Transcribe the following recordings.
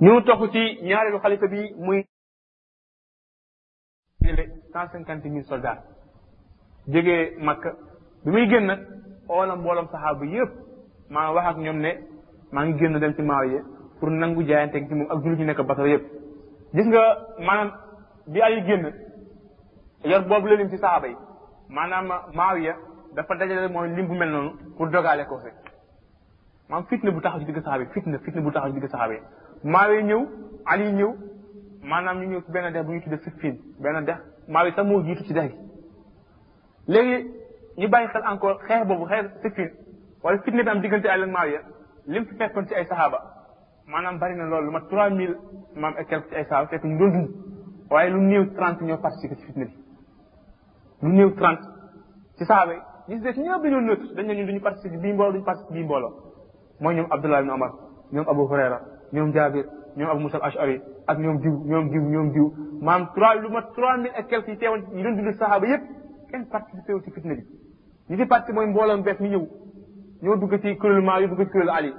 ñu toxu ci ñaareelu xalifa bi muy jële cent cinquante mille soldats jógee Makka bi muy génn nag oola mbooloom saxaaba yëpp maa wax ak ñoom ne maa ngi génn dem ci Muawiya pour nangu jaayante ci moom ak jullit ñu nekk Basra yëpp gis nga maanaam bi ay génn yor boobu la lim ci saxaaba yi maanaam Muawiya dafa dajale mooy lim bu mel noonu pour dogaale ko fi maam fitna bu taxaw ci digg saxaaba yi fitna fitna bu taxaw ci digg saxaaba yi maawee ñëw ali ñëw maanaam ñu ñëw ci benn dex bu ñu tuddee siffin benn dex maawee sax moo jiitu ci dex gi léegi ñu bàyyi xel encore xeex boobu xeex siffin wala fitna bi am diggante ali ak maawee lim fi fekkoon ci ay saxaaba maanaam bari na loolu lu mat trois mille maam et quelque ci ay saxaaba fekk ñu doon dund waaye lu néew trente ñoo participé ci fitna bi lu néew trente ci saaba yi ñi si des ñëpp dañoo nëtt dañ ne ñun duñu participer bii mbooloo duñu participer bii mbooloo mooy ñoom Abdullah ibn Omar ñoom Abu Hurayra ñoom Jaabir ñoom Abu Musa al-Ash'ari ak ñoom diw ñoom diw ñoom diw maam trois lu mat trois mille et quelques yi teewoon yi doon dund sahaaba yëpp kenn participé wu ci fitna bi ñi ci participé mooy mbooloom bees mi ñëw ñoo dugg ci kuréelu maa yoo dugg ci kuréelu Ali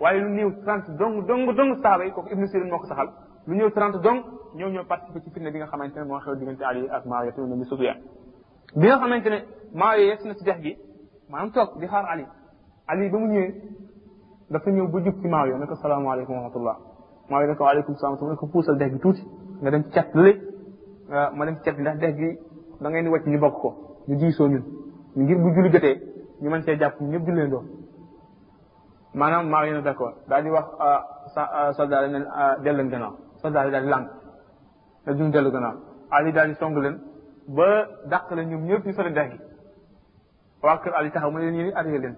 waaye lu néew trente dong dong dong sahaaba yi kooku Ibnu Sirin moo ko saxal lu ñëw 30 donc ñoo ñoo participé ci fitna bi nga xamante ne moo xew diggante Ali ak Maawiya tamit nabi Sufyaan bi nga xamante ne Maawiya yegg na ci dex gi maanaam toog di xaar Ali Ali ba mu ñëwee dafa ñëw ba jub ci Maawiya ne ko salaamaaleykum wa rahmatullah Maawiya ne ko waaleykum salaam ne ko puusal dex gi tuuti nga dem ci cat lële euh, ma dem ci cat bi ndax dex gi da ngay ni wàcc ñu bokk ko ñu diisoo ñun ngir bu julli jotee ñu mën see jàpp ñëpp julleendoo maanaam maa ngi leen d'accord daal di wax soldat yi ne dellu leen gannaaw soldat yi daal di lànk ne duñ dellu gannaaw Ali daal di song leen ba dàq leen ñoom ñëpp ñu sori dex gi waa kër Ali taxaw mu ne leen yéen arrière leen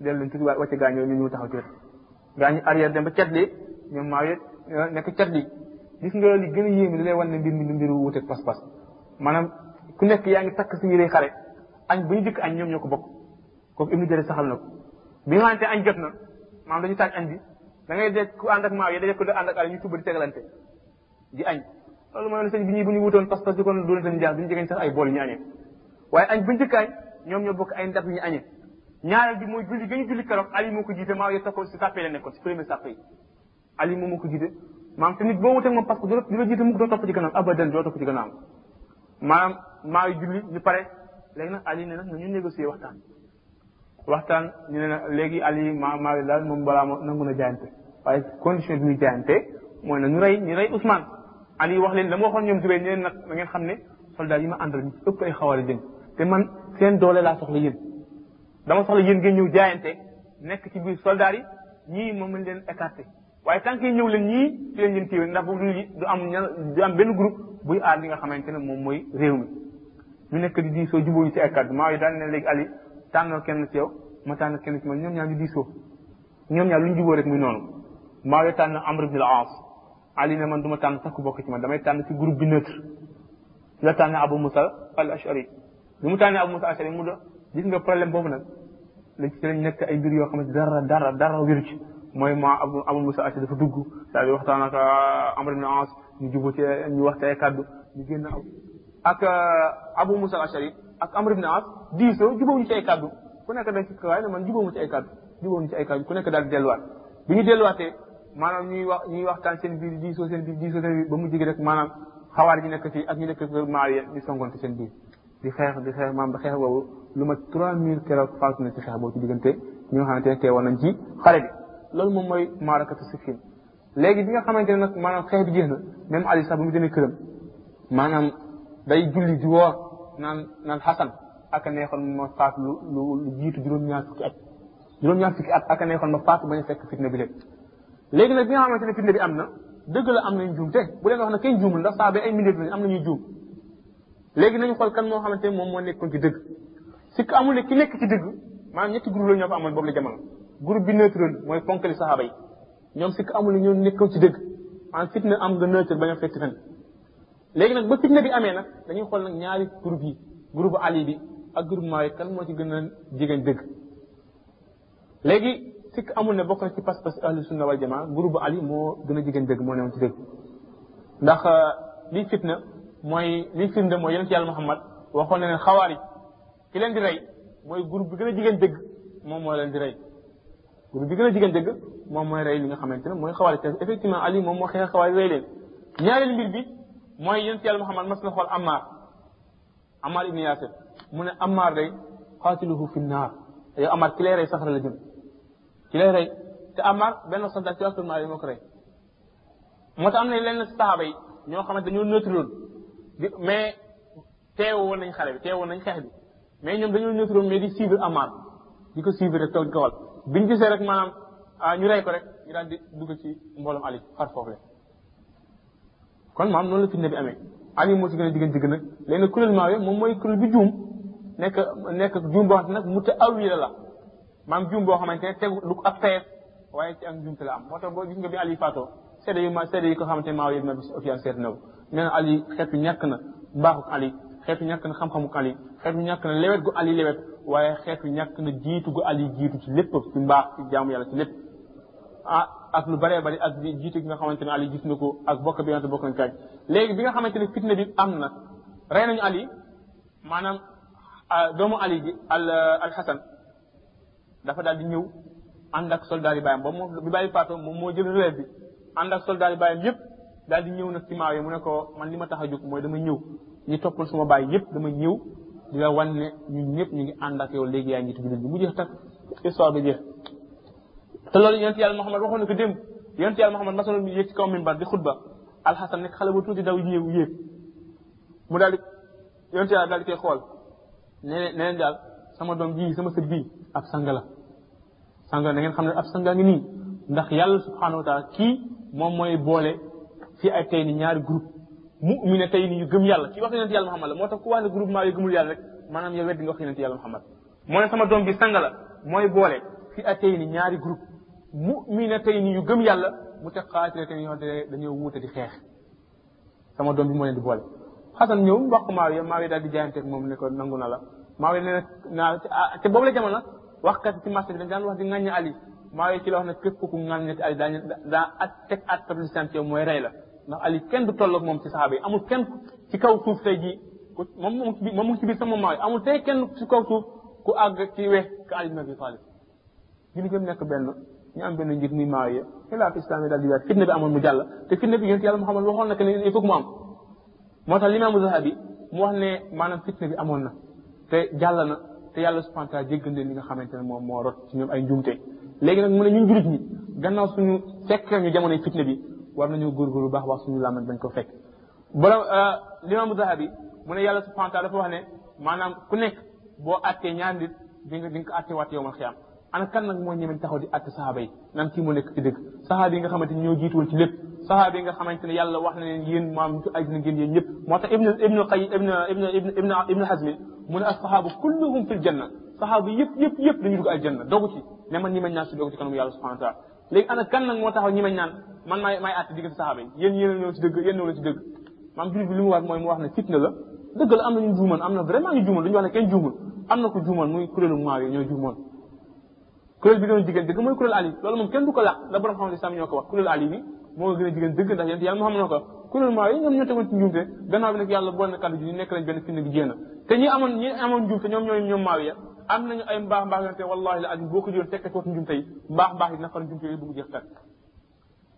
dellu leen tuuti wàcce gaañ yooyu ñu ñëw taxaw ci wet gaañ arrière dem ba cet li ñoom maa ngi nekk cet li gis nga li gën a yéeme li lay wan ne mbir mi du mbiru wuteeg pas-pas maanaam ku nekk yaa ngi takk si yére xare añ bu ñu dikk añ ñoom ñoo ko bokk kooku ibnu jëri saxal na ko bi nga xamante añ jot na maam dañu taaj añ bi da ngay dégg ku ànd ak maaw yi da ku ànd ak ali ñu tuba di tegalante di añ loolu mooy sëñ bi ñuy bu ñu wutoon pas-pas di kon doon seen jaar duñu jegeñ sax ay bool ñu añee waaye añ bu njëkk añ ñoom ñoo bokk ay ndab ñu añee ñaareel bi mooy julli ga ñu julli keroog ali moo ko jiite maaw yi tokko si sàppee la nekkoon si premier sàppe yi ali moom moo ko jiite maanaam te nit boo wuteeg moom parce que du la du la jiite mukk doo topp ci gannaaw abadan doo topp ci gannaaw maanaam maa ngi julli ñu pare léegi nag ali ne nag na ñu négocier waxtaan waxtaan ñu ne na léegi ali maa maa ngi daal moom balaa ma nangu na jaayante waaye condition bi muy jaayante mooy na ñu rey ñu rey Ousmane ali wax leen la ma waxoon ñoom jubee ñu leen nag na ngeen xam ne soldat yi ma àndal ñu ëpp ay xawaari jën te man seen doole laa soxla yéen dama soxla yéen ngeen ñëw jaayante nekk ci biir soldaar yi ñii moom lañ leen écarté waaye tant que ñëw leen ñii ci leen leen téewee ndax bu dul du am ña du am benn groupe buy aar li nga xamante ne moom mooy réew mi ñu nekk di diisoo jubóo ñu ci ay kàddu maa yi daal ne léegi Ali tànnal kenn ci yow ma tànn kenn ci man ñoom ñaar ñu diisoo ñoom ñaar lu ñu jubóo rek muy noonu maa yi tànn Amr ibn al-As ali ne man du ma tànn sax ku bokk ci man damay tànn ci groupe bi neutre ci la tànn abu musa al ashari bi mu tànnee abu musa al ashari mu da gis nga problème boobu nag la ci lañ nekk ay mbir yoo xam ne dara dara dara wéru ci mooy ma abu abu musa al ashari dafa dugg daal di waxtaan ak amr ibn as ñu jubóo ci ñu wax ci ay kàddu ñu génn aw ak abu musa al ashari ak amr ibn as diisoo jubóo ñu ci ay kàddu ku nekk dañ ci kawaay ne man jubóo mu ci ay kàddu di woon ci ay kaw ku nekk daal di delluwaat bi ñu delluwaatee maanaam ñuy wax ñuy waxtaan seen biir diisoo seen biir diisoo seen biir ba mu jigi rek maanaam xawaar ji nekk fii ak ñu nekk kër Maawiya di songonte seen biir di xeex di xeex maam ba xeex boobu lu ma trois mille keroog faatu na ci xeex boobu ci diggante ñi nga xamante ne teewoon nañ ci xare bi loolu moom mooy maarakatu Siffin léegi bi nga xamante ne nag maanaam xeex bi jeex na même Ali sax bu mu demee këram maanaam day julli di woor naan naan xasan ak a neexoon ma faatu lu lu lu jiitu juróom-ñaar fukki at juróom-ñaar fukki at ak a neexoon ma faatu bañ a fekk fitna bi lépp léegi nag bi nga xamante ne fitna bi am na dëgg la am nañ juum te bu leen wax na kenn juumul ndax saa ba ay mindeef lañ am nañuy juum léegi nañu xool kan moo xamante ne moom moo nekkoon ci dëgg si ko amul ne ki nekk ci dëgg maanaam ñetti groupe la ñoo fa amoon boobu la jamono groupe bi neutre mooy ponkali saxaaba yi ñoom sikk amul ñoo nekkoon ci dëgg en fitna am nga neutre bañ a fekk fen léegi nag ba fitna bi amee nag dañuy xool nag ñaari groupe yi groupe Ali bi ak groupe Maawi kan moo ci gën a jigéen dëgg léegi sikk amul ne bokk na ci pas-pas ahlu sunna wal jamaa groupe Ali moo gën a jigéen dëgg moo newoon ci dëgg ndax liy fitna mooy liy firnde mooy yonent yàlla Muhammad waxoon na ne xawaari ki leen di rey mooy groupe bi gën a jigéen dëgg moom moo leen di rey groupe bi gën a jigéen dëgg moom mooy rey li nga xamante ne mooy xawaari te effectivement Ali moom moo xeex xawaari rey leen ñaareel mbir bi mooy yonent yàlla Muhammad mas na xool Ammar Ammar ibn Yasir mu ne Ammar day qaatiluhu fi naar te yow Ammar ki lay rey safara la jëm ki lay rey te Ammar benn soldat ci askan wi moo ko rey moo tax am na lenn saxaaba yi ñoo xamante dañoo neutre loon mais teewoon nañ xare bi teewoon nañ xeex bi mais ñoom dañoo neutre mais di suivre Amar di ko suivre rek toog di ko xool biñ gisee rek maanaam ah ñu rey ko rek ñu daal di dugg ci mbooloom Ali far foofu la kon maam noonu la fitna bi amee Ali moo ci gën a jigéen jigéen nag léegi nag kuréel Maawiya moom mooy kuréel bi juum nekk nekk juum boo xam ne nag mu ta awila la maam juum boo xamante ne tegu du ab tayef waaye ci ak njuumte la am moo tax boo gis nga bi Ali faatoo seede yu ma seede yi ko xamante ne maa yëg na bi ofiyaan seet na ko nee na Ali xeetu ñàkk na mbaaxuk Ali xeetu ñàkk na xam-xamuk Ali xeetu ñàkk na lewet gu Ali lewet waaye xeetu ñàkk na jiitu gu Ali jiitu ci lépp ci mbaax ci jaamu yàlla ci lépp ah ak lu baree bari ak bi jiitu gi nga xamante ne Ali gis na ko ak bokk bi nga xamante bokk nañ kaaj léegi bi nga xamante ne fitna bi am na rey nañu Ali maanaam doomu ali ji al al xasan dafa daal di ñëw ànd ak soldaar yi bàyyam ba moom bi bàyyi faatoo moom moo jël relève bi ànd ak soldaar yi bàyyam yépp daal di ñëw nag ci maaw yi mu ne ko man li ma tax a jóg mooy dama ñëw ñi toppal suma bàyyi yépp dama ñëw di la wan ne ñun ñëpp ñu ngi ànd ak yow léegi yaa ngi ci jullit bi mu jeex tak histoire bi jeex te loolu yonent yàlla Muhammad waxoon na ko démb yonent yàlla Muhammad masaloon bi yéeg ci kaw minbar di xutba alxasan nekk xale bu tuuti daw ñëw yéeg mu daal di yonte yàlla daal di koy xool ne ne leen daal sama doom ji sama sët bii ab sang la sang la na ngeen xam ne ab sang ngi nii ndax yàlla subhanahu wa taala kii moom mooy boole fii ay tey ni ñaari groupe mu'mina tey ni yu gëm yàlla kii wax yonent yàlla Muhammad la moo tax ku wax ne groupement yu gëmul yàlla rek maanaam yow weddi nga wax yonent yàlla Muhammad moo ne sama doom bi sang la mooy boole fii ay tey ni ñaari groupe mu'mina tey ni yu gëm yàlla mu te xaatira tey ni yoo xam ne dañoo wuute di xeex sama doom bi moo leen di boole xasan ñëw wax ko maawiya maawiya daal di jaayante ak moom ne ko nangu na la maawiya nee na naa te boobu la jamono wax kat ci marché bi dañ daan wax di ŋàññi ali maawiya ci la wax ne képp ku ŋàññi ali daañu daa at teg at tab lisaan ci yow mooy rey la ndax ali kenn du tolloog moom ci saxaaba yi amul kenn ci kaw suuf tey jii ku moom moom mu ngi ci biir sama maawiya amul tey kenn ci kaw suuf ku àgg ci weex ka ali bin abi talib jullit yëpp nekk benn ñu am benn njiit muy maawiya xilaaf islam yi daal di weer fitna bi amoon mu jàll te fitna bi yonent yàlla Muhammad waxoon na que ne il faut que mu am moo tax limaamu Zahabi mu wax ne maanaam fitna bi amoon na te jàll na te yàlla subhanahu wa taala jéggal leen li nga xamante ne moom moo rot ci ñoom ay njuumte léegi nag mu ne ñun jullit ñi gannaaw suñu fekk ñu jamonoy fitna bi war nañoo góorgóorlu baax wax suñu làmmañ bañ ko fekk borom limaamu zahabi mu ne yàlla subhanahu wa taala dafa wax ne maanaam ku nekk boo attee ñaar nit di nga di nga ko atte waat yowmal xiyaam ana kan nag moo ñemen taxaw di atte sahaaba yi naan kii moo nekk ci dëgg sahaaba yi nga xamante ni ñoo jiitu woon ci lépp sahaaba yi nga xamante ne yàlla wax na leen yéen maam ci àddina ngeen yéen ñëpp moo tax ibnu ibnu qay ibnu ibnu ibnu ibnu hasmin mu ne asahaabu kulluhum fil janna sahaaba yëpp yëpp yëpp dañu dugg aljanna dogu ci ne man ni mañ naa si dogu ci kanam yàlla subhanahu wa taala léegi ana kan nag moo taxaw ñi mañ naan man maay maay àtte diggante saxaaba yi yéen yéen ñoo ci dëgg yéen ñoo la ci dëgg maam jullit bi li mu war mooy mu wax ne fitna la dëgg la am na ñu juumoon am na vraiment ñu juumoon dañu wax ne kenn juumul am na ko juumoon muy kuréelu maaw yi ñoo juumoon kuréel bi gën a jigéen dëgg mooy kuréel ali loolu moom kenn du ko làq la borom xam ne sam ñoo ko wax kuréel ali bi moo gën a jigéen dëgg ndax yéen yàlla moo xam ne ko kuréel maaw yi ñoom ñoo tegoon ci njuumte gannaaw bi nag yàlla boole na kàddu ji nekk lañ benn fitna gi jéem te ñi amoon ñi amoon njuumte ñoom ñooy ñoom maaw ya am nañu ay mbaax mbaax yonte wallahi la ak boo ko jël tekk ci watu njumte yi mbaax mbaax yi dina far njumte yi bu mu jeex tàkk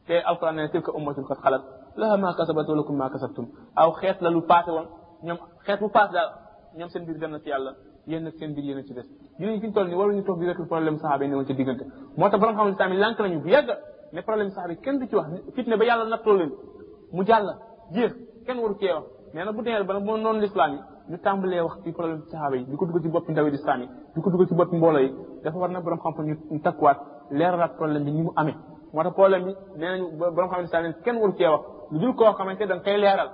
te alquran ne tilka ummatun qad xalat laha ma kasabat wa lakum ma kasabtum aw xeet la lu paase woon ñoom xeet bu paase daal ñoom seen biir dem na ci yàlla yéen nag seen biir yéen a ci des jullit fi ñu toll nii waruñu toog di rek problème saxaaba yi ne woon ci diggante moo tax borom xam ne tamit lànk nañu bu yàgg ne problème saxaaba yi kenn du ci wax fitne ba yàlla nattoo leen mu jàll jeex kenn waru cee wax mais nag bu demee ba nag moo noonu l'islam yi ñu tàmbalee wax ci problème saxaaba yi di ko dugal ci boppi ndawi di sànni di ko dugal ci boppi mbooloo yi dafa war na borom xam-xam ñu ñu takkuwaat leeralaat problème bi ni mu amee moo tax problème bi nee nañu borom xam ne sànni kenn waru cee wax lu dul koo xamante da nga koy leeral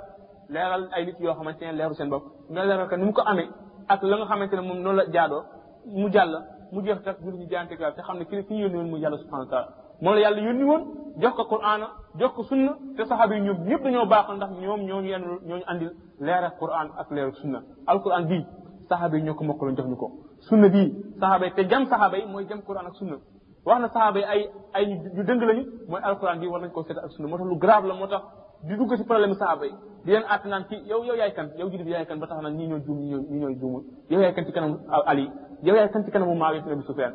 leeral ay nit yoo xamante ne leeru seen bopp nga leeral ko ni mu ko amee ak la nga xamante ne moom noonu la jaadoo mu jàll mu jeex tax jur ñu jaante te xam ne ki ki ñu yónni woon mu yàlla subhanahu wa taala moom la yàlla yónni woon jox ko qur'ana jox ko sunna te saxaaba yi ñoom ñëpp dañoo baaxal ndax ñoom ñoo ñu yenn ñoo ñu andil leer ak quran ak leer ak sunna alquran bii saxaaba yi ñoo ko mokkaloon jox ñu ko sunna bii saxaaba yi te jam saxaaba yi mooy jam quran ak sunna wax na saxaaba yi ay ay ñu dëng lañu mooy alquran bii war nañ koo seeta ak sunna moo tax lu grave la moo tax di dugg ci problème saxaaba yi di leen àtt naan ci yow yow yaay kan yow jullit bi yaay kan ba tax naan ñii ñoo juum ñii ñoo ñii ñoo juumul yow yaay kan ci kanamu ali yow yaay kan ci kanamu maawi ibn abi sufyaan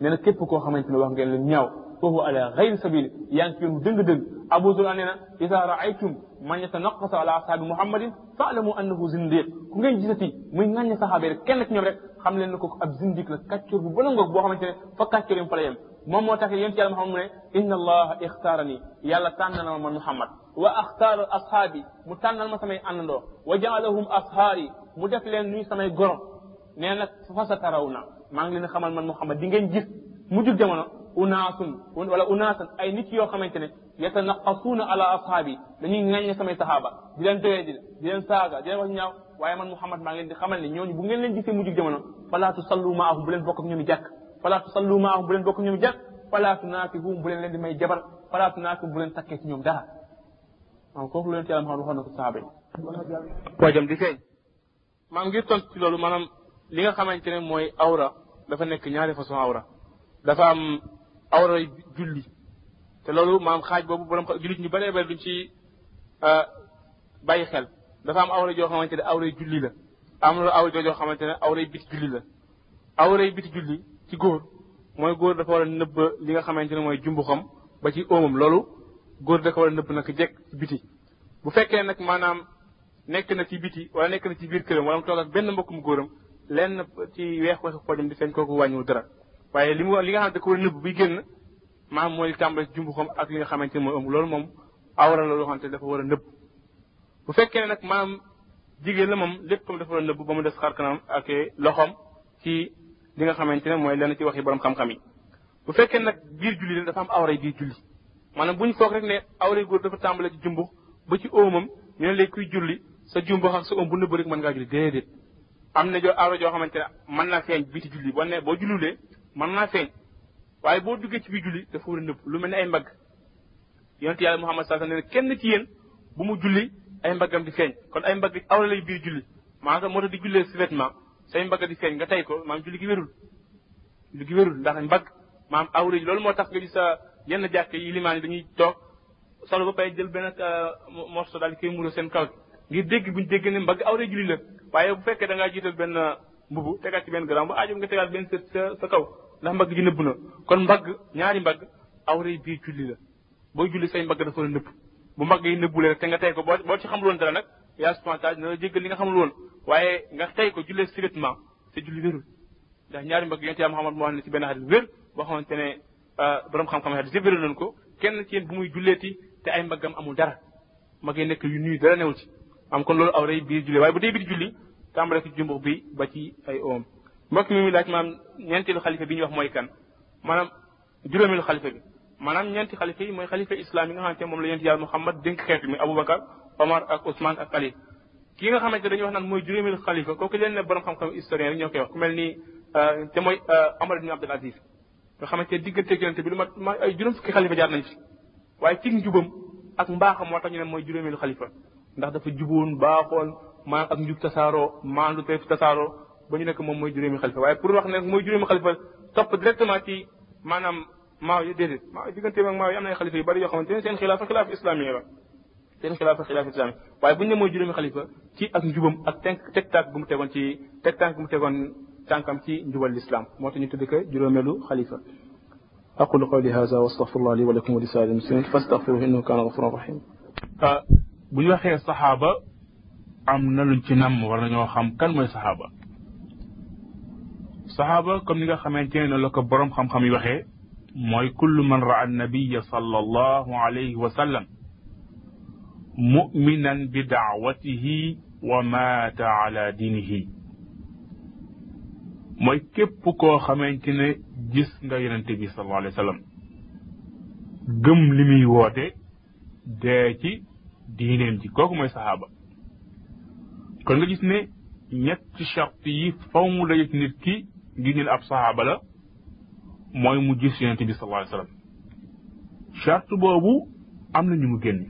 nee na képp koo xamante ne wax ngeen lu ñaaw foofu ala xayri sabili yaa ngi ci yoon dëng-dëng abu zur'a nee na ida raaytum man yatanaqasa ala ashabi muhammadin faalamu annahu zindiq ku ngeen gisati muy ŋàññe saxaaba yi rek kenn ci ñoom rek xam leen ne ko ab zindiq la kàccoor bu bëna ngoog boo xamante ne fa kàccoor yam fa la yem moom moo tax yéen ci yàlla muhammad mu ne inna allaha ixtaarani yàlla tànn na ma man muhammad wa axtaara ashaabi mu tànnal ma samay àndandoo wa jaalahum ashaari mu def leen nuy samay gorom nee na fa sa taraw na maa ngi leen di xamal man Muhammad di ngeen gis mujjug jamono unaasun wala unaasun ay nit yoo xamante ne yatanaqasuuna ala ashaabi dañuy ŋàññe samay saxaaba di leen doyee di di leen saaga di leen wax ñaaw waaye man Muhammad maa ngi leen di xamal ne ñooñu bu ngeen leen gisee mujjug jamono falaa tusallu maahum bu leen bokk ak ñoom jàkk falaa tusallu maahum bu leen bokk ak ñoom jàkk falaa tunaakihum bu leen leen di may jabar falaa tunaakihum bu leen takkee ci ñoom dara waaw kooku lu leen ci yàlla Muhammad waxoon na ko saxaaba yi poojam di feeñ maam ngir tont ci loolu maanaam li nga xamante ne mooy awra dafa nekk ñaari façon awra dafa am awra julli te loolu maam xaaj boobu borom jullit ñu baree bari duñ ci bàyyi xel dafa am awra joo xamante ne awray julli la am lu awra joo xamante ne awray biti julli la awray biti julli ci góor mooy góor dafa war a nëbb li nga xamante ne mooy jumbu xam ba ci óomam loolu góor dafa war a nëbb naka jekk ci biti bu fekkee nag maanaam nekk na ci biti wala nekk na ci biir këram wala mu toog ak benn mbokkum góoram lenn ci weex weexu pojam di feeñ kooku wàññiwul dara waaye li mu li nga xam ne da ko war a nëbb buy génn maanaam mooy tàmbali ci jumbu xam ak li nga xamante ne mooy ëmb loolu moom awra la loo xamante dafa war a nëbb bu fekkee ne nag maanaam jigéen la moom lépp comme dafa war a nëbb ba mu des xar kanam ak loxoom ci li nga xamante ne mooy lenn ci waxi borom xam-xam yi bu fekkee nag biir julli leen dafa am awray biir julli maanaam bu ñu foog rek ne awray góor dafa tàmbale ci jumbux ba ci óomam ñu ne léegi kuy julli sa jumbux ak sa óom bu nëbb rek mën ngaa julli déedéet am na joo awra joo xamante ne mën naa feeñ biti julli boo ne boo jullulee mën naa feeñ waaye boo duggee ci biir julli dafa war a nëbb lu mel ne ay mbagg yonent yàlla Muhammad sallallahu alayhi wasallam nee na kenn ci yéen bu mu julli ay mbaggam di feeñ kon ay mbagg awra lay biir julli maanaam moo tax di jullee si vêtement say mbagg di feeñ nga tey ko maam julli gi wérul julli gi wérul ndax mbagg maam awra loolu moo tax nga gis sa yenn jàkk yi limaan yi dañuy toog solo ba pay jël benn euh, morceau daal di koy muuroo seen kaw ngir dégg buñ dégg ne mbagg awra julli la waaye bu fekkee da ngaa jiital benn euh, mbubu tegaat ci benn grand bu aajo nga tegaat benn sa sa kaw ndax mbagg ji nëbb na kon mbagg ñaari mbagg awra biir julli la booy julli say mbagg dafa la nëbb bu mbagg yi nëbbulee rek te nga tey ko boo boo ci xamul woon dara nag yaa subhanahu dina la jéggal li nga xamul woon waaye nga tey ko jullee sirètement sa julli wérul ndax ñaari mbagg yonte yaa Muhammad moo xam ne ci benn xadis wér boo xamante ne euh, borom xam-xam xadis yëpp wéral nañ ko kenn ci yéen bu muy julleeti te ay mbaggam amul dara mag yi nekk yu nuyu dara newul ci am kon loolu aw rey biir julli waaye bu dee biir julli tàmbale ko ci jumbux bi ba ci ay oom mbokk mi muy laaj maam ñeenteelu xalifa bi ñuy wax mooy kan maanaam juróomeelu xalifa bi maanaam ñeenti xalifa yi mooy xalifa islam yi nga xamante ne moom la yonent yàlla Muhammad dénk xeet mi Aboubacar Omar ak Ousmane ak Ali ki nga xamante dañuy wax naan mooy juróomeelu xalifa kooku leen ne borom xam-xam historien rek ñoo koy wax ku mel ni te mooy Omar ibn Abdul Aziz nga xamante ne diggante yonent bi lu mat ay juróom fukki xalifa jaar nañ ci waaye cig njubam ak mbaaxam moo tax ñu ne mooy juróomeelu xalifa ndax dafa juboon baaxoon maa ak njub tasaaroo maandu teef tasaaroo ba ñu nekk moom mooy juróomi xalifa waaye pour wax ne mooy juróomi xalifa topp directement ci maanaam maaw yi déedéet maaw yi digganteem ak maaw yi am na ay xalifa yu bari yoo xamante ne seen xilaafa xilaafa islaami la seen xilaafa xilaafa islam waaye bu ñu ne mooy juróomi xalifa ci ak njubam ak tenk teg tànk bu mu tegoon ci teg tànk bu mu tegoon tànkam ci njubal lislaam moo tax ñu tudd ko juróomeelu xalifa aqulu qawli hada wa astaghfirullah li wa lakum wa li saa'iril muslimin fastaghfiruhu innahu kana ghafuran rahim ah, bu ñu waxee saxaaba am na luñ ci nam war nañoo xam kan mooy saxaaba saxaaba comme ni nga xamante ne la ko borom xam-xam yi waxee mooy kullu man raa annabiya sallallahu alayhi wa sallam muminan bi daawatihi wa maata ala diinihi mooy képp koo xamante ne gis nga yonente bi sallallahu alayhi wa sallam gëm li muy woote dee ci diineem ji kooku mooy saxaaba kon nga gis ne ñetti charte yi faw mu daje ci nit ki ngir ñu ne ab saxaaba la mooy mu gis yonente bi sallallahu alayhi wasallam charte boobu am na ñu mu génn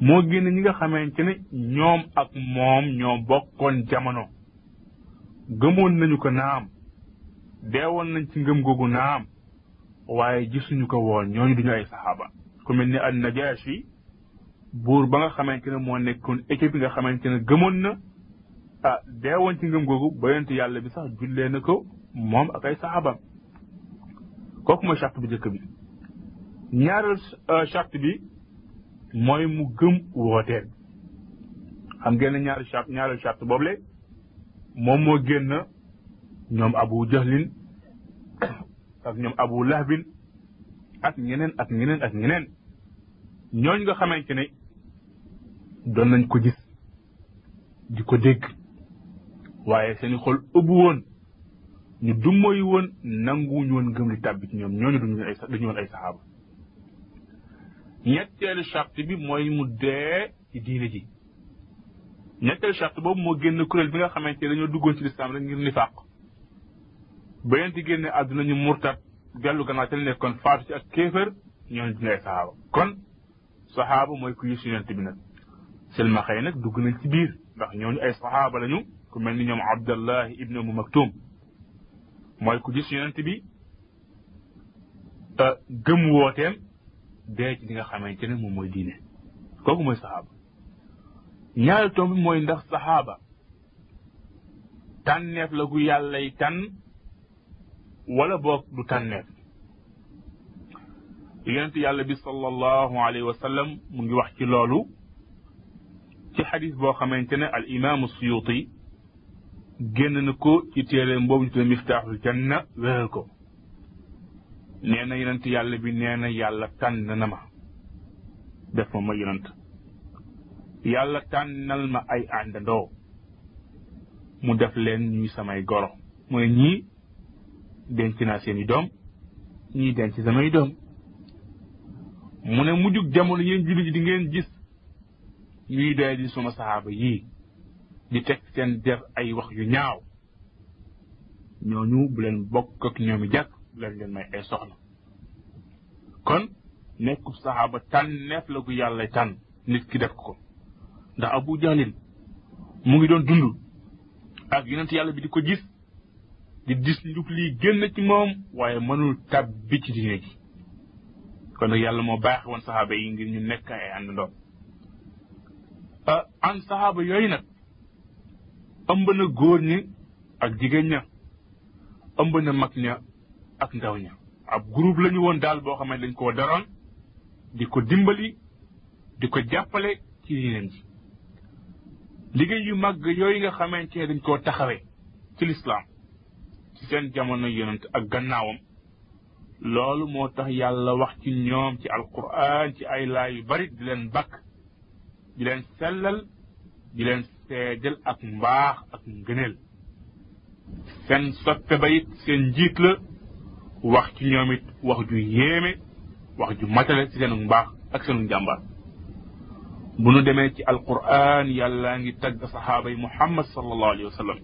moo génn ñi nga xamante ne ñoom ak moom ñoo bokkoon jamono gëmoon nañu ko naam deewoon nañ ci ngëm googu naam waaye gisuñu ko woon ñooñu duñu ay saxaaba ku mel ni an najashi buur ba nga xamante ne moo nekkoon équipe bi nga xamante ne gëmoon na ah deewoon ci ngëm googu ba yonent yàlla bi sax jullee na ko moom ak ay saxaabam kooku mooy charte bu njëkk bi ñaareel charte bi mooy mu gëm wooteel xam ngeen ne ñaari charte ñaareel charte boobule moom moo génn ñoom abu jahlin ak ñoom abu lahbin ak ñeneen ak ñeneen ak ñeneen ñooñ nga xamante ne doon nañ ko gis di ko dégg waaye seeni xol ëbbu woon ñu dummoy woon nanguwuñu woon gëm li tàbbi ci ñoom ñooñu duñu ay duñu woon ay saxaaba ñetteelu charte bi mooy mu dee ci diine ji ñetteelu charte boobu moo génn kuréel bi nga xamante ne dañoo duggoon ci lislaam rek ngir nifaaq ba yonent bi génne àdduna ñu murtat dellu gannaaw ca nekkoon faatu ci ak kéefër ñooñu dina ay saxaaba kon saxaaba mooy ku yësu yonent bi nag silmaxa yi nag dugg nañ ci biir ndax ñooñu ay saxaaba lañu ku mel ni ñoom abdallahi ibn umu maktum mooy ku gis yonent bi te gëm wooteem dee ci li nga xamante ne moom mooy diine kooku mooy saxaaba ñaari tomb bi mooy ndax saxaaba tànneef la gu yàllay tànn wala boog du tànneef yonent yàlla bi sallallahu alayhi wa sallam mu ngi wax ci loolu ci xadis boo xamante ne al imaamu suyuti génn na ko ci téere boobu ñu tuddee miftaaxul janna wéral ko nee na yonent yàlla bi nee na yàlla tànn na ma def ma ma yonent yàlla tànnal ma ay àndandoo mu def leen ñuy samay goro mu ne ñii denc naa seeni doom ñii denc samay doom mu ne mujjug jamono yéen jullit ji di ngeen gis ñuy doye di suma saxaaba yii di teg seen der ay wax yu ñaaw ñooñu bu leen bokk ak ñoomi jàkk bu leen leen may ay soxna kon nekku saxaaba tànneef la gu yàlla tànn nit ki def ko ndax abu jahlin mu ngi doon dund ak yonent yàlla bi di ko gis di gis nduk lii génn ci moom waaye mënul tàbbi ci diine ji kon nag yàlla moo baax woon saxaaba yi ngir ñu nekk ay àndandoo an saxaaba yooyu nag ëmb na góor ñi ak jigéen ña ëmb na mag ña ak ndaw ña ab groupe la ñu woon daal boo xam ne dañ koo daroon di ko dimbali di ko jàppale ci yeneen ji liggéey yu mag yooyu nga xamante ne dañ koo taxawee ci lislaam ci seen jamono yonent ak gannaawam loolu moo tax yàlla wax ci ñoom ci alquran ci ay laay yu bari di leen bakk di leen sellal di leen seedal ak mbaax ak ngëneel seen soppe ba it seen njiit la wax ci ñoom it wax ju yéeme wax ju matale ci seen mbaax ak seen njàmbaar bu nu demee ci alquran yàlla ngi tagg saxaaba yi muhammad sallallahu alayhi wa sallam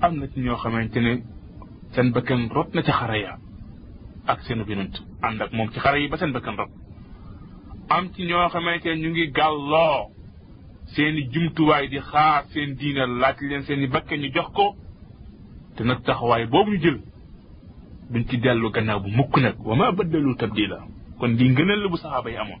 am na ci ñoo xamante ne seen bakkan rot na ca xare ya ak seenub yonent ànd ak moom ci xare yi ba seen bakkan rot am ci ñoo xamante ne ñu ngi gàlloo seen i jumtuwaay di xaar seen diina laaj leen seen i bakkan ñu jox ko te nag taxawaay boobu ñu jël duñ ci dellu gannaaw bu mukk nag wa ma baddalu tabdila kon di ngënal la bu saxaaba yi amoon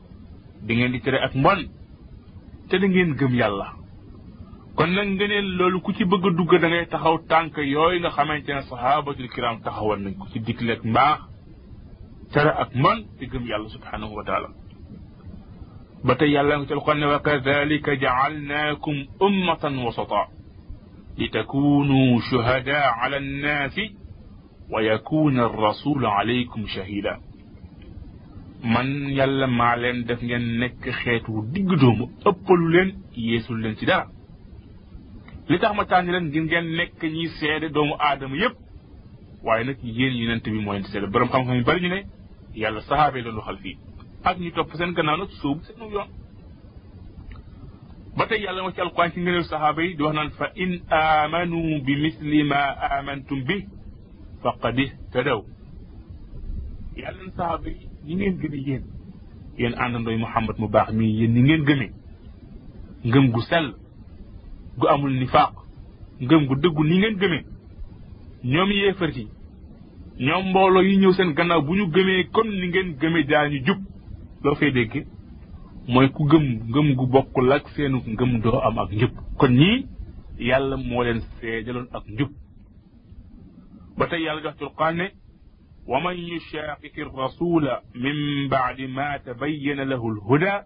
da ngeen di tere ak mbon te da ngeen gëm yàlla kon nag ngëneel loolu ku ci bëgg a dugg da ngay taxaw tànk yooyu nga xamante ne sahabatul kiram taxawal nañ ko ci digle ak mbaax tere ak mbon te gëm yàlla subhanahu wa taala ba tey yàlla nga ci alxuraan ne wa kadalika jaalnaakum ummatan wasata li takunu shuhadaa ala annaasi wa yakuna rasulu alaykum shahida man yàlla maa leen def ngeen nekk xeet wu digg doomu ëppalu leen yeesul leen ci dara li tax ma tànn leen ngir ngeen nekk ñi seede doomu aadama yépp waaye nag yéen yonent bi moo leen di seede borom xam-xam yu bari ñu ne yàlla saxaaba yi la waxal fii ak ñu topp seen gannaaw nag sóobu seen yoon ba tey yàlla wax ci alquran ci ngëneel saxaaba yi di wax naan fa in amanu bi misli ma amantum bi faqad ihtadaw yàlla na saxaaba yi ñi ngeen gëme yéen yéen àndandooy Muhammad mu baax mii yéen ñi ngeen gëmee ngëm gu sell gu amul nifaaq ngëm gu dëggu ni ngeen gëmee ñoom yéefar yi ñoom mbooloo yi ñëw seen gannaaw bu ñu gëmee comme ni ngeen gëmee daañu jub loo fay dégg mooy ku gëm ngëm gu bokkul ak seenu ngëm doo am ak njub kon ñii yàlla moo leen seedaloon ak njub ba tey yàlla jox turqaan ne wa man yushaqiqi rasula min baadi ma tabayyana lahu lhuda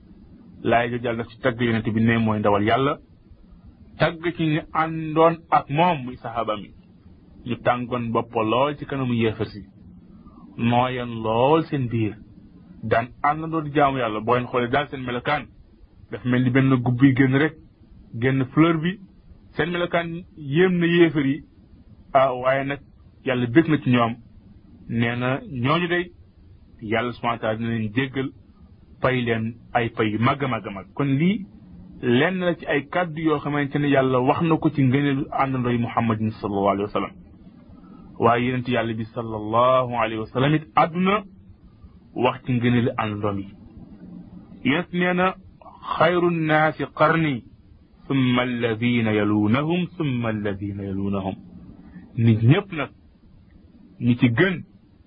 laay jo jàll daf ci tagg yonent bi ne mooy ndawal yàlla tagg ci ñu àndoon ak moom muy saxaaba mi ñu tàngoon bopp lool ci kanamu yéefar si nooyoon lool seen biir daan àndandoo di jaamu yàlla boo leen xoolee daal seen melokaan daf mel ni benn gub bi génn rek génn fleur bi seen melokaan yéem na yéefar yi ah waaye nag yàlla bég na ci ñoom nee na ñooñu day yàlla subhanahu wa taala dina leen jéggal pay leen ay pay yu màgg a màgg a màgg kon lii lenn la ci ay kàddu yoo xamante ne yàlla wax na ko ci ngëneelu àndandoo yi muhammadin sallallahu alayhi wa sallam waaye yonent yàlla bi sallallahu alayhi wa sallam it àdduna wax ci ngëneelu àndandoom yi yonent nee na xayru nnaasi qarni summa alladina yaluunahum summa alladina yaluunahum nit ñëpp nag ñi ci gën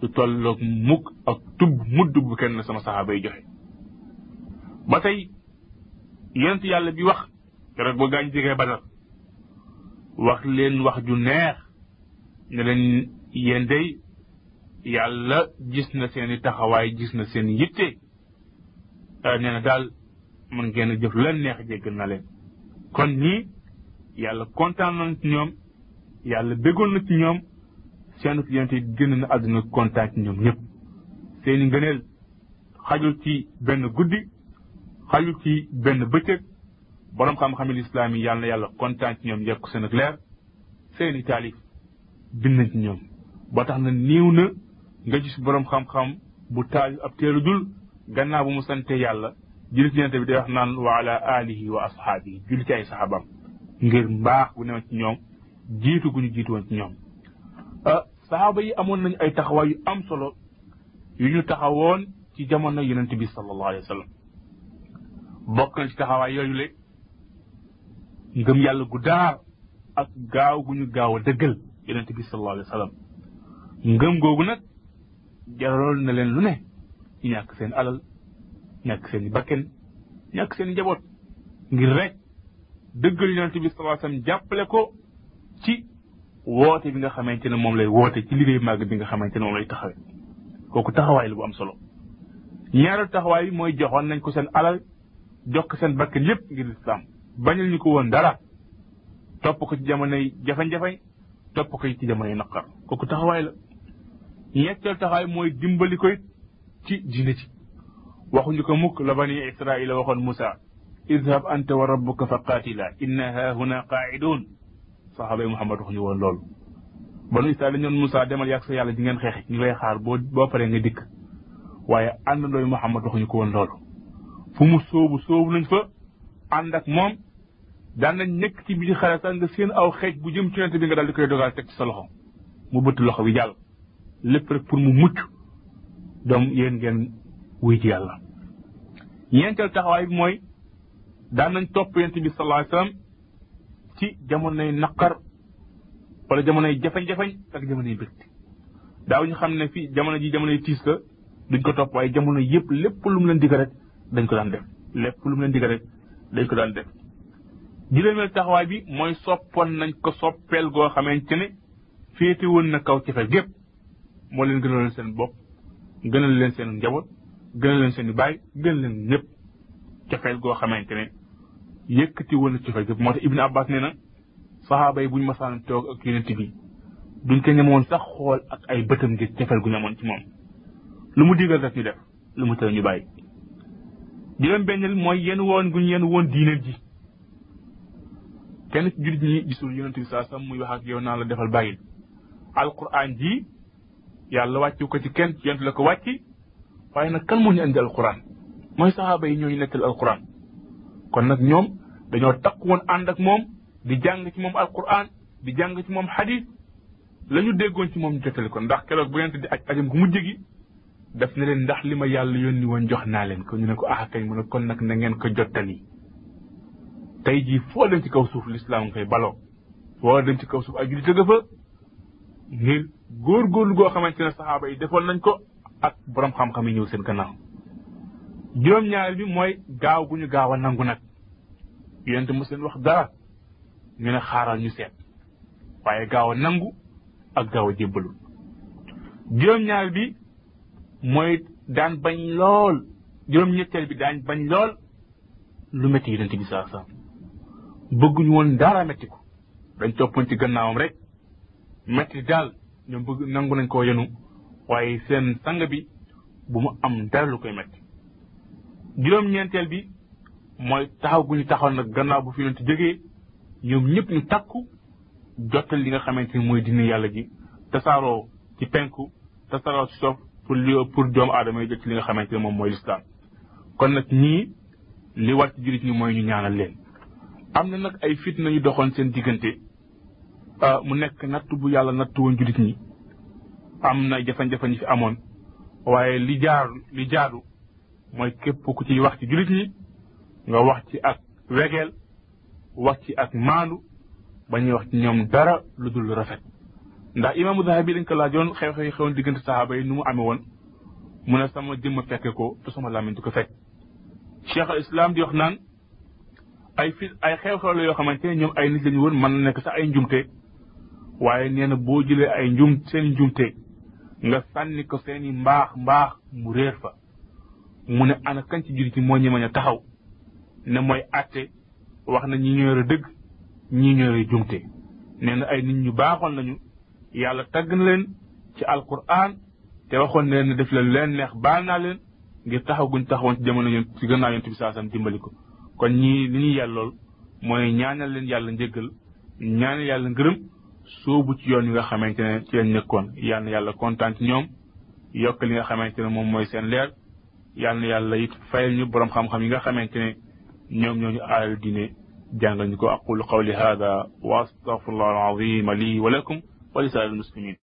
du tolloog mukk ak tub mudd bu kenn sama saxaaba yi joxe ba tey yonent yàlla bi wax keroog ba gaañ jegee badar wax leen wax ju neex ne leen yéen day yàlla gis na seeni taxawaay gis na seen yitte nee na daal mën ngeen a jëf lu leen neex jéggal na leen kon ñii yàlla kontaan na ci ñoom yàlla béggoon na ci ñoom seen yonent yi génn na àdduna kontaan ci ñoom ñëpp seeni ngëneel xajul ci benn guddi xajul ci benn bëccëg boroom xam-xami lislaam yi yàlla na yàlla kontaan ci ñoom yokk seen ak leer seeni taalif bind nañ ci ñoom ba tax na néew na nga gis boroom xam-xam bu taalif ab teelu dul gannaaw bu mu sante yàlla julli ci yonente bi day wax naan wa ala alihi wa ashaabihi julli ci ay saxaabam ngir mbaax gu newoon ci ñoom jiitu gu ñu jiitu woon ci ñoom ah, saxaaba yi amoon nañu ay taxawaay yu am solo yu ñu taxawoon ci jamono yonente bi sallallahu alayhi wa sallam bokk na ci taxawaay yooyu le ngëm yàlla gu daar ak gaaw gu ñu gaaw a dëggal yonent bi sallallahu alayhi wa sallam ngëm googu nag jaraloon na leen lu ne ñu ñàkk seen alal ñàkk seen i bakken ñàkk seen i njaboot ngir rek dëggal yonent bi sallallahu alayhi wa sallam jàppale ko ci woote bi nga xamante ne moom lay woote ci liggéey màgg bi nga xamante ne moom lay taxawee kooku taxawaay la bu am solo ñaareelu taxawaay bi mooy joxoon nañ ko seen alal jox ko seen bakkan yépp ngir lislaam bañal ñu ko woon dara topp ko ci jamonoy jafe-jafe topp ko ci jamonoy naqar kooku taxawaay la ñetteel taxawaay mooy dimbali ko it ci diine ci waxuñu ko mukk la bani israila waxoon Musa idhab anta wa rabbuka fa qaatila inna haahuna qaaidun saxaaba yi Muhammad waxuñu woon loolu banu Israel dañu doon Moussa demal yàgg sa yàlla di ngeen xeex ñu lay xaar boo boo paree nga dikk waaye àndandoo yi Muhammad waxuñu ko woon loolu fu mu sóobu sóobu nañ fa ànd ak moom daan nañ nekk ci biir xare sax nga seen aw xeej bu jëm ci yonent bi nga daal di koy dogal teg ci sa loxo mu bëtt loxo bi jàll lépp rek pour mu mucc doom yéen ngeen wuy ci yàlla ñeenteel taxawaay bi mooy daan nañ topp yonent bi sallallahu alayhi wasallam ci jamonoy naqar wala jamonoy jafe-jafe ak jamonoy mbégte daaw ñu xam ne fii jamono ji jamonoy tiis la duñ ko topp waaye jamono yëpp lépp lu mu leen digal rek dañ ko daan def lépp lu mu leen digal rek dañ ko daan def juróomeel taxawaay bi mooy soppoon nañ ko soppeel goo xamante ne féete woon na kaw ci xel gépp moo leen gënal leen seen bopp gënal leen seen njaboot gënal leen seen i baay gënal leen ñëpp cofeel goo xamante ne yëkkati woon na cofeel gépp moo tax Ibn Abbas nee na saxaaba yi bu ñu masaan toog ak yonent bi duñ ko ñemoon sax xool ak ay bëtam ngir cofeel gu ñu amoon ci moom lu mu digal rek ñu def lu mu tere ñu bàyyi juróom benneel mooy yenn woon gu ñu yenn woon diine ji kenn ci jullit ñi gisul yonent bi saa sam muy wax ak yow naa la defal bàyyil alquran ji yàlla wàccu ko ci kenn ci yonent la ko wàcci waaye nag kan moo ñu indi alquran mooy saxaaba yi ñooñu nettal alquran kon nag ñoom dañoo takk woon ànd ak moom di jàng ci moom alquran di jàng ci moom xadis la ñu déggoon ci moom ñu jottali ko ndax keroog bu yonent di aj ajam gu mujj gi daf ne leen ndax li ma yàlla yónni woon jox naa leen ko ñu ne ko ah kay mu ne kon nag na ngeen ko jottali tey jii foo dem ci kaw suuf lislaam nga koy baloo foo dem ci kaw suuf ay jullit a nga fa ngir góorgóorlu goo xamante ne saxaaba yi defoon nañ ko ak borom xam-xam yi ñëw seen gannaaw juróom-ñaar bi mooy gaaw gu ñu gaaw a nangu nag yonente mu seen wax dara ñu ne xaaral ñu seet waaye gaaw a nangu ak gaaw a jébbalu juróom-ñaar bi mooy daan bañ lool juróom-ñetteel bi daan bañ lool lu métti yonent bi saa saa bëgguñu woon dara métti ko dañ toppoon ci gannaawam rek métti daal ñoom bëgg nangu nañ koo yenu waaye seen sang bi bu mu am dara lu koy métti juróom-ñeenteel bi mooy taxaw gu ñu taxaw nag gannaaw bu fi yonent jógee ñoom ñëpp ñu takku jottal li nga xamante ni mooy dina yàlla ji tasaaroo ci penku tasaaroo ci sof pour li pour doomu aadama yi jot li nga xamante ne moom mooy lislaam kon nag ñii li war ci jullit ñi mooy ñu ñaanal leen am na nag ay fitna yu doxoon seen diggante ah, mu nekk natt bu yàlla natt woon jullit ñi am na jafe-jafe ñu fi amoon waaye li jaar li jaadu mooy képp ku ciy wax ci jullit ñi nga wax ci ak wegeel wax ci ak maandu ba ñuy wax ci ñoom dara lu dul rafet ndax imaamu Zahabi dañ ko laajoon xew-xew yi xewoon diggante saxaaba yi nu mu amee woon mu ne sama jëmm fekke ko te sama làmmiñ du ko fekk cheikh al islam di wax naan ay fi ay xew-xew la yoo xamante ne ñoom ay nit lañu woon mën na nekk sax ay njumte waaye nee na boo jëlee ay njum seen njumte nga sànni ko seeni mbaax mbaax mu réer fa mu ne ana kan ci jullit ñi moo ñi mañ a taxaw ne mooy àtte wax na ñi ñoo yore dëgg ñi ñoo yore jumte nee na ay nit ñu baaxoon nañu yàlla tagg na leen ci alquran te waxoon na leen ne def la leen neex baal naa leen ngir taxaw guñ taxawoon ci jamono yoon ci gannaaw yonent bi saasam dimbali ko kon ñii li ñuy yàllool mooy ñaanal leen yàlla njëggal ñaanal yàlla ngërëm soobu ci yoon yi nga xamante ne ci lañ nekkoon yal na yàlla kontaan ci ñoom yokk li nga xamante ne moom mooy seen leer yal na yàlla it fayal ñu borom xam-xam yi nga xamante ne ñoom ñoo ñu aaral diine jàngal ñu ko aqulu qawli hada wa astaghfirullah alazim li wa lakum wa li saa'iril muslimin